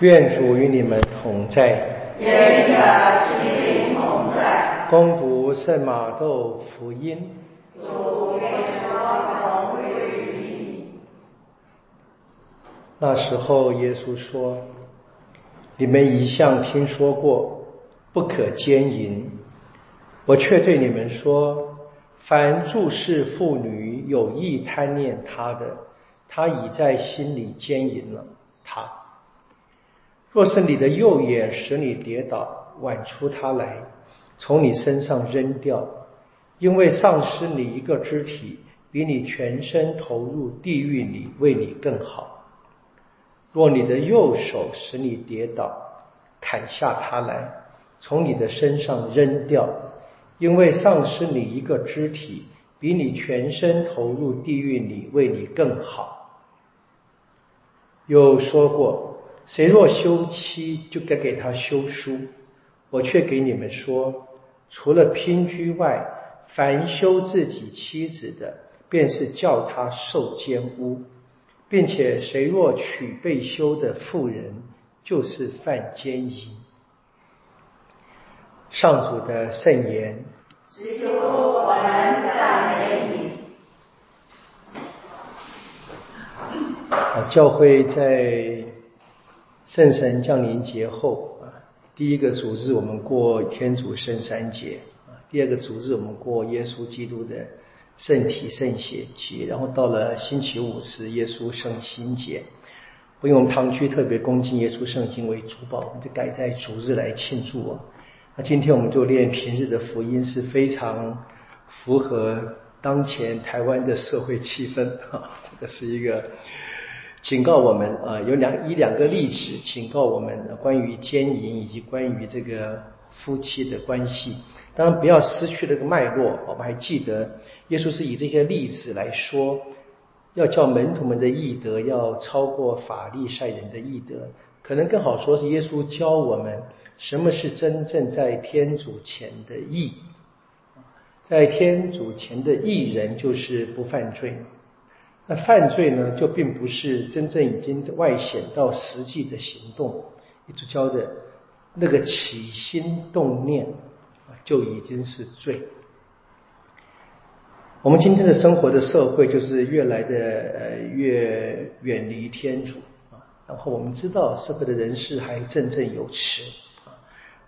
愿主与你们同在。愿你的心灵同在。恭读圣马窦福音。主愿光荣归于你。那时候，耶稣说：“你们一向听说过，不可奸淫。我却对你们说，凡注视妇女有意贪恋她的，他已在心里奸淫了她。”若是你的右眼使你跌倒，剜出它来，从你身上扔掉，因为丧失你一个肢体，比你全身投入地狱里为你更好。若你的右手使你跌倒，砍下它来，从你的身上扔掉，因为丧失你一个肢体，比你全身投入地狱里为你更好。有说过。谁若休妻，就该给他休书。我却给你们说，除了姘居外，凡休自己妻子的，便是叫他受奸污，并且谁若娶被休的妇人，就是犯奸淫。上主的圣言。只有我们赞美你。啊，教会在。圣神降临节后啊，第一个主日我们过天主圣三节啊，第二个主日我们过耶稣基督的圣体圣血节，然后到了星期五是耶稣圣心节。因为我们堂区特别恭敬耶稣圣心为主保，我们就改在主日来庆祝啊。那今天我们就练平日的福音，是非常符合当前台湾的社会气氛啊，这个是一个。警告我们啊，有两以两个例子警告我们关于奸淫以及关于这个夫妻的关系。当然不要失去这个脉络。我们还记得，耶稣是以这些例子来说，要叫门徒们的义德要超过法利赛人的义德。可能更好说是耶稣教我们什么是真正在天主前的义。在天主前的义人就是不犯罪。那犯罪呢，就并不是真正已经外显到实际的行动，一直教的那个起心动念就已经是罪。我们今天的生活的社会就是越来的呃越远离天主啊，然后我们知道社会的人士还振振有词啊，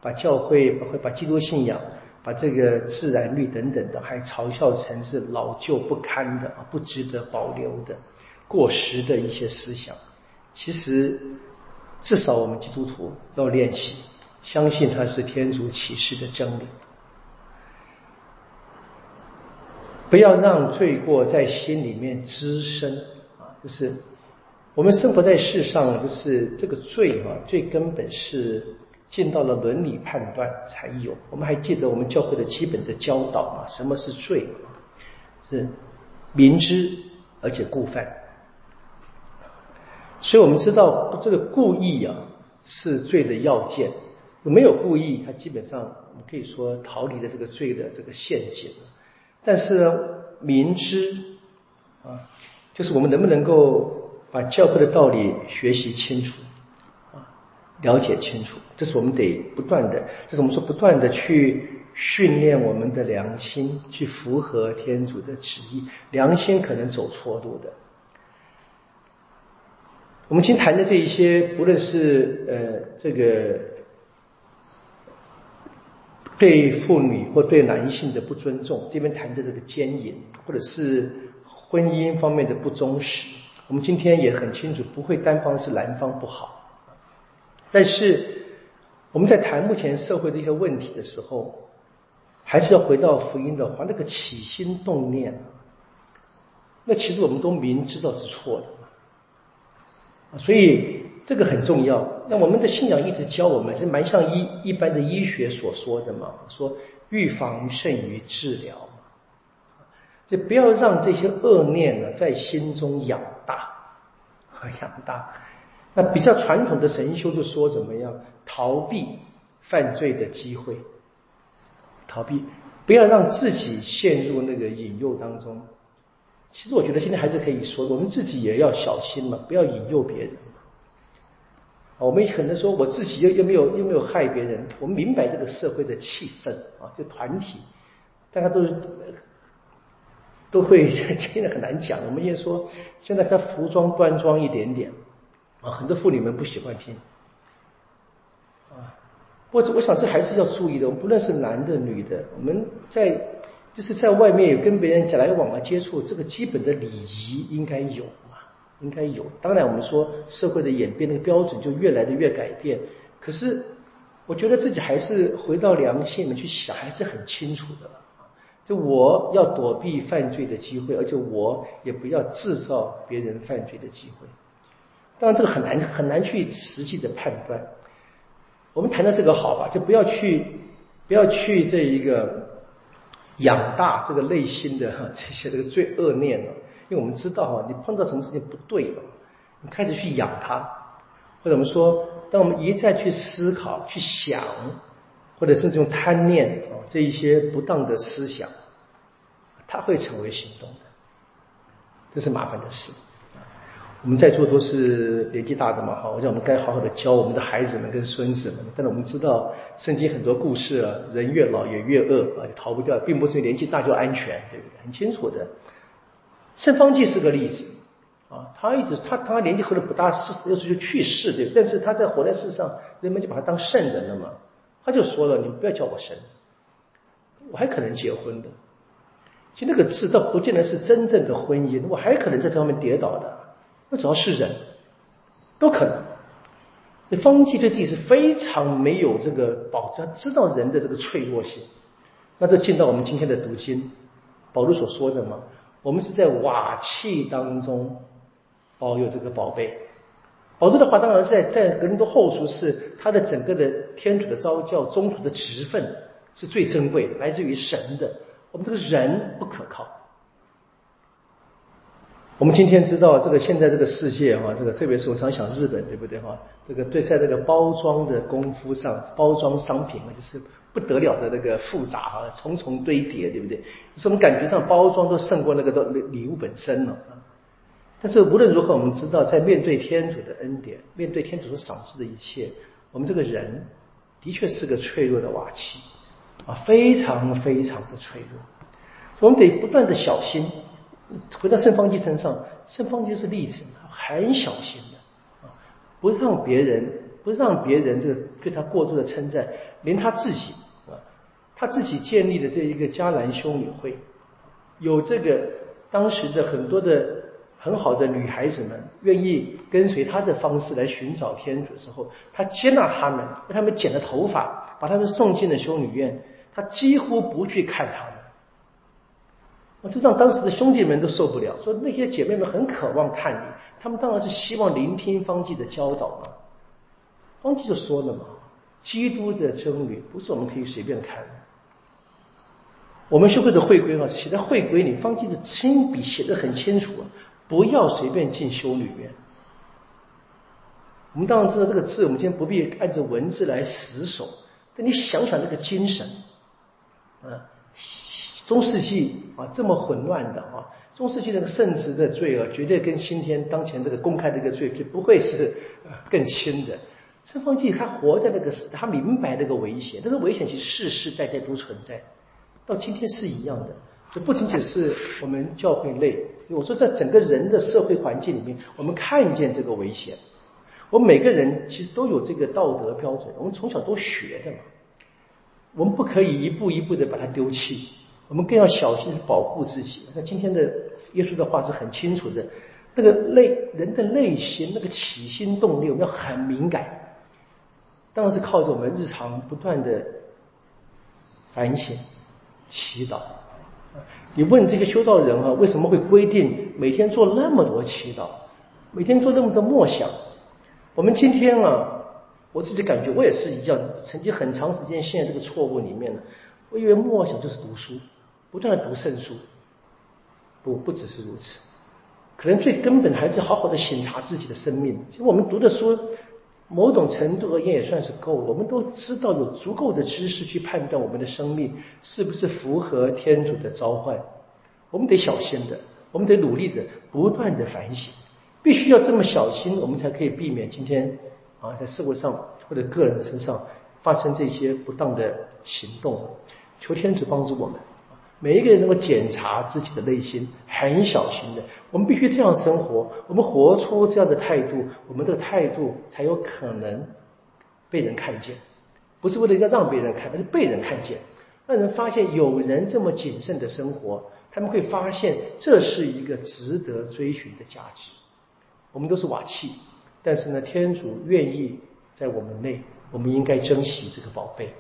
把教会会把基督信仰。把这个自然律等等的，还嘲笑成是老旧不堪的，不值得保留的过时的一些思想。其实，至少我们基督徒要练习，相信它是天主启示的真理，不要让罪过在心里面滋生啊。就是我们生活在世上，就是这个罪啊，最根本是。进到了伦理判断才有。我们还记得我们教会的基本的教导吗？什么是罪？是明知而且故犯。所以我们知道这个故意啊是罪的要件。没有故意，他基本上我们可以说逃离了这个罪的这个陷阱。但是呢明知啊，就是我们能不能够把教会的道理学习清楚？了解清楚，这是我们得不断的，这是我们说不断的去训练我们的良心，去符合天主的旨意。良心可能走错路的。我们今天谈的这一些，不论是呃这个对妇女或对男性的不尊重，这边谈的这个奸淫，或者是婚姻方面的不忠实，我们今天也很清楚，不会单方是男方不好。但是我们在谈目前社会的一些问题的时候，还是要回到福音的话，那个起心动念，那其实我们都明知道是错的，所以这个很重要。那我们的信仰一直教我们，是蛮像医一般的医学所说的嘛，说预防胜于治疗，就不要让这些恶念呢在心中养大和 养大。那比较传统的神修就说怎么样逃避犯罪的机会，逃避不要让自己陷入那个引诱当中。其实我觉得现在还是可以说，我们自己也要小心嘛，不要引诱别人。我们可能说我自己又又没有又没有害别人，我们明白这个社会的气氛啊，就团体，大家都是都会现在 很难讲。我们也说现在在服装端庄一点点很多妇女们不喜欢听啊。我我想这还是要注意的。我们不论是男的女的，我们在就是在外面有跟别人来往啊接触，这个基本的礼仪应该有嘛。应该有，当然我们说社会的演变，那个标准就越来的越改变。可是我觉得自己还是回到良心里面去想，还是很清楚的。就我要躲避犯罪的机会，而且我也不要制造别人犯罪的机会。当然这个很难很难去实际的判断。我们谈到这个好吧，就不要去不要去这一个养大这个内心的哈这些这个罪恶念了。因为我们知道哈，你碰到什么事情不对了，你开始去养它，或者我们说，当我们一再去思考、去想，或者甚至用贪念啊这一些不当的思想，它会成为行动的，这是麻烦的事。我们在座都是年纪大的嘛，哈，我想我们该好好的教我们的孩子们跟孙子们。但是我们知道圣经很多故事啊，人越老也越恶啊，也逃不掉，并不是年纪大就安全，对不对？很清楚的。圣方济是个例子啊，他一直他他年纪可能不大，是要是就去世对，但是他在活在世上，人们就把他当圣人了嘛。他就说了：“你们不要叫我神，我还可能结婚的。其实那个字倒不见得是真正的婚姻，我还可能在这方面跌倒的。那只要是人，都可能。那方济对自己是非常没有这个保障，知道人的这个脆弱性。那这进到我们今天的读经，保罗所说的嘛。”我们是在瓦器当中保有这个宝贝。保罗的话当然在在格林多后书是他的整个的天主的招教中途的职分是最珍贵的，来自于神的。我们这个人不可靠。我们今天知道这个现在这个世界哈，这个特别是我常想日本对不对哈？这个对在这个包装的功夫上，包装商品，就是。不得了的那个复杂哈，重重堆叠，对不对？什么感觉上包装都胜过那个都礼物本身了！但是无论如何，我们知道，在面对天主的恩典，面对天主所赏赐的一切，我们这个人的确是个脆弱的瓦器啊，非常非常的脆弱。我们得不断的小心。回到圣方济身上，圣方济是例子，很小心的啊，不让别人不让别人这个对他过度的称赞，连他自己啊。他自己建立的这一个迦兰修女会，有这个当时的很多的很好的女孩子们愿意跟随他的方式来寻找天主之后，他接纳他们，为他们剪了头发，把他们送进了修女院，他几乎不去看他们。这让当时的兄弟们都受不了，说那些姐妹们很渴望看你，他们当然是希望聆听方济的教导嘛。方济就说了嘛，基督的真理不是我们可以随便看的。我们学会的会规啊，写在会规里，方济的亲笔写的很清楚啊，不要随便进修女院。我们当然知道这个字，我们今天不必按照文字来死守，但你想想这个精神，啊，中世纪啊这么混乱的啊，中世纪那个圣职的罪啊，绝对跟今天当前这个公开这个罪就不会是更轻的。圣方济他活在那个时，他明白那个危险，那个危险其实世世代代都存在。到今天是一样的，这不仅仅是我们教会内，我说在整个人的社会环境里面，我们看见这个危险。我们每个人其实都有这个道德标准，我们从小都学的嘛。我们不可以一步一步的把它丢弃，我们更要小心是保护自己。那今天的耶稣的话是很清楚的，那个内人的内心那个起心动念，我们要很敏感。当然是靠着我们日常不断的反省。祈祷，你问这些修道人啊，为什么会规定每天做那么多祈祷，每天做那么多默想？我们今天啊，我自己感觉我也是一样，曾经很长时间陷在这个错误里面了。我以为默想就是读书，不断的读圣书，不不只是如此，可能最根本还是好好的审查自己的生命。其实我们读的书。某种程度而言也算是够了。我们都知道有足够的知识去判断我们的生命是不是符合天主的召唤。我们得小心的，我们得努力的，不断的反省。必须要这么小心，我们才可以避免今天啊，在社会上或者个人身上发生这些不当的行动，求天主帮助我们。每一个人能够检查自己的内心，很小心的。我们必须这样生活，我们活出这样的态度，我们的态度才有可能被人看见。不是为了要让别人看，而是被人看见，让人发现有人这么谨慎的生活，他们会发现这是一个值得追寻的价值。我们都是瓦器，但是呢，天主愿意在我们内，我们应该珍惜这个宝贝。